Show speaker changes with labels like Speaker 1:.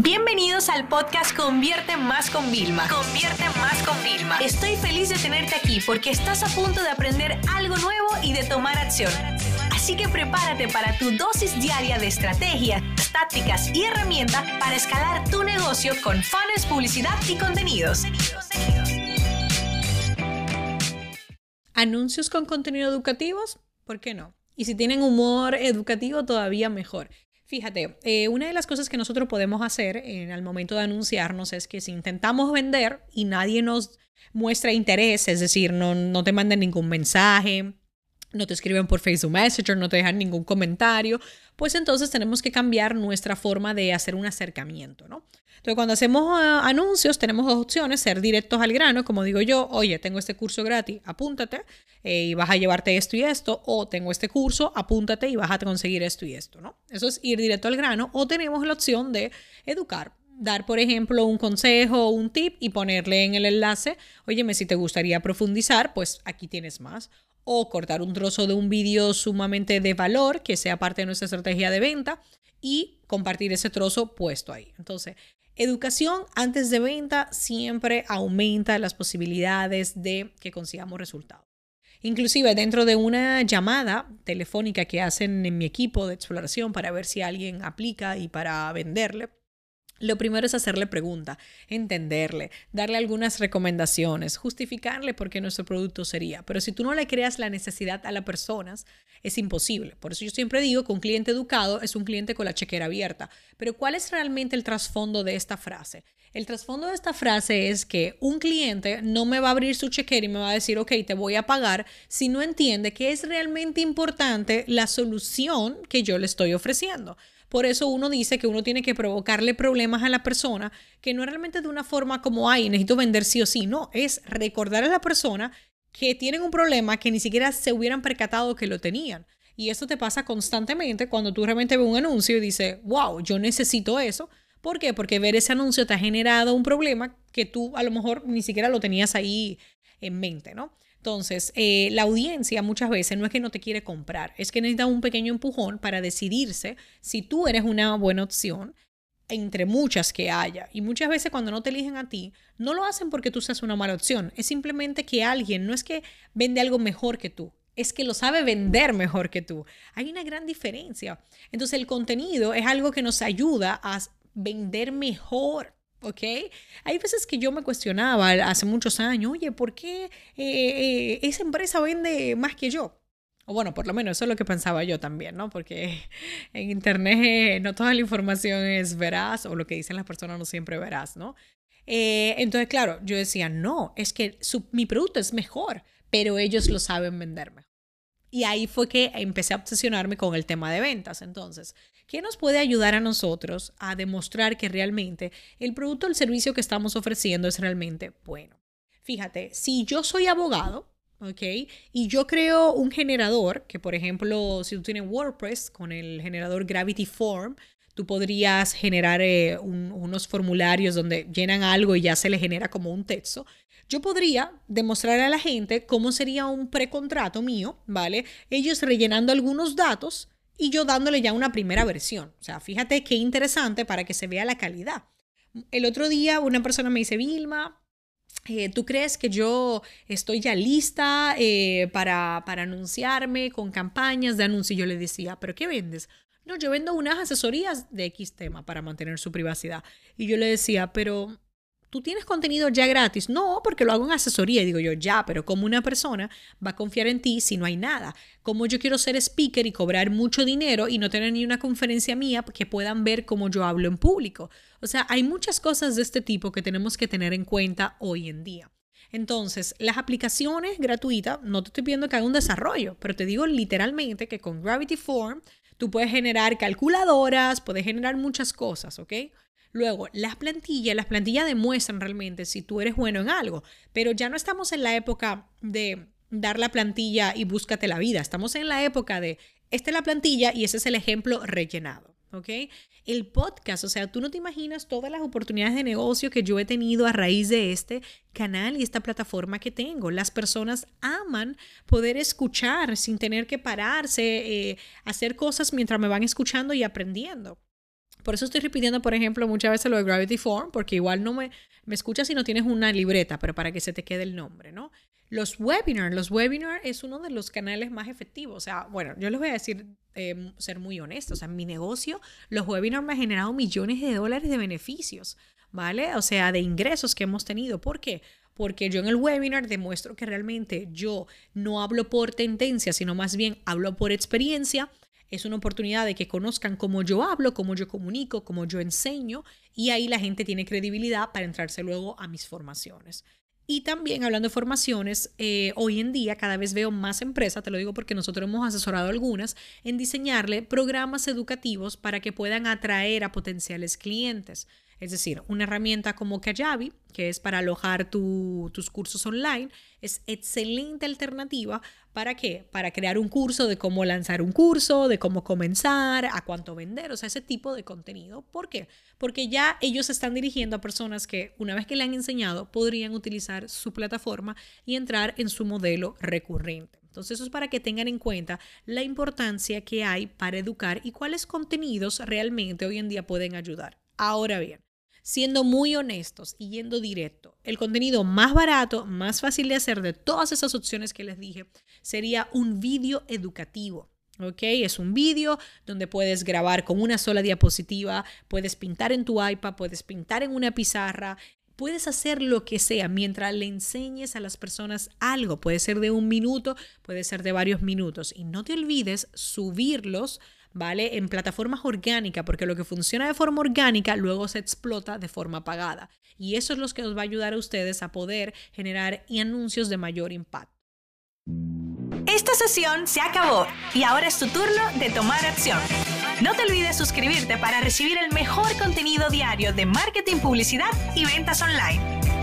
Speaker 1: Bienvenidos al podcast Convierte Más con Vilma. Convierte Más con Vilma. Estoy feliz de tenerte aquí porque estás a punto de aprender algo nuevo y de tomar acción. Así que prepárate para tu dosis diaria de estrategias, tácticas y herramientas para escalar tu negocio con fans, publicidad y contenidos.
Speaker 2: Anuncios con contenido educativos, ¿por qué no? Y si tienen humor educativo, todavía mejor. Fíjate, eh, una de las cosas que nosotros podemos hacer en el momento de anunciarnos es que si intentamos vender y nadie nos muestra interés, es decir, no, no te mandan ningún mensaje, no te escriben por Facebook Messenger, no te dejan ningún comentario, pues entonces tenemos que cambiar nuestra forma de hacer un acercamiento, ¿no? Entonces, cuando hacemos ah, anuncios, tenemos dos opciones, ser directos al grano, como digo yo, oye, tengo este curso gratis, apúntate eh, y vas a llevarte esto y esto, o tengo este curso, apúntate y vas a conseguir esto y esto, ¿no? Eso es ir directo al grano, o tenemos la opción de educar, dar, por ejemplo, un consejo o un tip y ponerle en el enlace, óyeme, si te gustaría profundizar, pues aquí tienes más o cortar un trozo de un vídeo sumamente de valor que sea parte de nuestra estrategia de venta y compartir ese trozo puesto ahí. Entonces, educación antes de venta siempre aumenta las posibilidades de que consigamos resultados. Inclusive dentro de una llamada telefónica que hacen en mi equipo de exploración para ver si alguien aplica y para venderle, lo primero es hacerle pregunta, entenderle, darle algunas recomendaciones, justificarle por qué nuestro producto sería. Pero si tú no le creas la necesidad a las personas, es imposible. Por eso yo siempre digo que un cliente educado es un cliente con la chequera abierta. Pero ¿cuál es realmente el trasfondo de esta frase? El trasfondo de esta frase es que un cliente no me va a abrir su chequera y me va a decir, ok, te voy a pagar si no entiende que es realmente importante la solución que yo le estoy ofreciendo. Por eso uno dice que uno tiene que provocarle problemas a la persona, que no es realmente de una forma como, ay, necesito vender sí o sí, no, es recordar a la persona que tienen un problema que ni siquiera se hubieran percatado que lo tenían. Y eso te pasa constantemente cuando tú realmente ves un anuncio y dices, wow, yo necesito eso. ¿Por qué? Porque ver ese anuncio te ha generado un problema que tú a lo mejor ni siquiera lo tenías ahí en mente, ¿no? Entonces, eh, la audiencia muchas veces no es que no te quiere comprar, es que necesita un pequeño empujón para decidirse si tú eres una buena opción entre muchas que haya. Y muchas veces cuando no te eligen a ti, no lo hacen porque tú seas una mala opción, es simplemente que alguien no es que vende algo mejor que tú, es que lo sabe vender mejor que tú. Hay una gran diferencia. Entonces el contenido es algo que nos ayuda a vender mejor. ¿ok? Hay veces que yo me cuestionaba hace muchos años, oye, ¿por qué eh, eh, esa empresa vende más que yo? O bueno, por lo menos eso es lo que pensaba yo también, ¿no? Porque en Internet eh, no toda la información es veraz o lo que dicen las personas no siempre veraz, ¿no? entonces, claro, yo decía, no, es que mi producto es mejor, pero ellos lo saben vender mejor. Y ahí fue que empecé a obsesionarme con el tema de ventas. Entonces, ¿Qué nos puede ayudar a nosotros a demostrar que realmente el producto o el servicio que estamos ofreciendo es realmente bueno? Fíjate, si yo soy abogado, ¿ok? Y yo creo un generador, que por ejemplo, si tú tienes WordPress con el generador Gravity Form, tú podrías generar eh, unos formularios donde llenan algo y ya se le genera como un texto. Yo podría demostrar a la gente cómo sería un precontrato mío, ¿vale? Ellos rellenando algunos datos y yo dándole ya una primera versión. O sea, fíjate qué interesante para que se vea la calidad. El otro día una persona me dice, Vilma, eh, ¿tú crees que yo estoy ya lista eh, para, para anunciarme con campañas de anuncio? Y yo le decía, ¿pero qué vendes? No, yo vendo unas asesorías de X tema para mantener su privacidad. Y yo le decía, pero ¿Tú tienes contenido ya gratis? No, porque lo hago en asesoría. Y digo yo, ya, pero ¿cómo una persona va a confiar en ti si no hay nada? ¿Cómo yo quiero ser speaker y cobrar mucho dinero y no tener ni una conferencia mía que puedan ver cómo yo hablo en público? O sea, hay muchas cosas de este tipo que tenemos que tener en cuenta hoy en día. Entonces, las aplicaciones gratuitas, no te estoy pidiendo que haga un desarrollo, pero te digo literalmente que con Gravity Form tú puedes generar calculadoras, puedes generar muchas cosas, ¿ok? Luego, las plantillas, las plantillas demuestran realmente si tú eres bueno en algo, pero ya no estamos en la época de dar la plantilla y búscate la vida, estamos en la época de, esta es la plantilla y ese es el ejemplo rellenado. ¿Ok? El podcast, o sea, tú no te imaginas todas las oportunidades de negocio que yo he tenido a raíz de este canal y esta plataforma que tengo. Las personas aman poder escuchar sin tener que pararse, eh, hacer cosas mientras me van escuchando y aprendiendo. Por eso estoy repitiendo, por ejemplo, muchas veces lo de Gravity Form, porque igual no me, me escuchas si no tienes una libreta, pero para que se te quede el nombre, ¿no? Los webinars, los webinars es uno de los canales más efectivos. O sea, bueno, yo les voy a decir, eh, ser muy honesto, o sea, en mi negocio, los webinars me han generado millones de dólares de beneficios, ¿vale? O sea, de ingresos que hemos tenido. ¿Por qué? Porque yo en el webinar demuestro que realmente yo no hablo por tendencia, sino más bien hablo por experiencia. Es una oportunidad de que conozcan cómo yo hablo, cómo yo comunico, cómo yo enseño y ahí la gente tiene credibilidad para entrarse luego a mis formaciones. Y también hablando de formaciones, eh, hoy en día cada vez veo más empresas, te lo digo porque nosotros hemos asesorado algunas, en diseñarle programas educativos para que puedan atraer a potenciales clientes. Es decir, una herramienta como Kajabi, que es para alojar tus cursos online, es excelente alternativa para qué? Para crear un curso de cómo lanzar un curso, de cómo comenzar, a cuánto vender, o sea, ese tipo de contenido. ¿Por qué? Porque ya ellos están dirigiendo a personas que una vez que le han enseñado podrían utilizar su plataforma y entrar en su modelo recurrente. Entonces eso es para que tengan en cuenta la importancia que hay para educar y cuáles contenidos realmente hoy en día pueden ayudar. Ahora bien, siendo muy honestos y yendo directo, el contenido más barato, más fácil de hacer de todas esas opciones que les dije, sería un vídeo educativo. ¿ok? Es un vídeo donde puedes grabar con una sola diapositiva, puedes pintar en tu iPad, puedes pintar en una pizarra, puedes hacer lo que sea mientras le enseñes a las personas algo. Puede ser de un minuto, puede ser de varios minutos. Y no te olvides subirlos ¿vale? En plataformas orgánicas, porque lo que funciona de forma orgánica luego se explota de forma pagada. Y eso es lo que os va a ayudar a ustedes a poder generar anuncios de mayor impacto.
Speaker 1: Esta sesión se acabó y ahora es tu turno de tomar acción. No te olvides suscribirte para recibir el mejor contenido diario de marketing, publicidad y ventas online.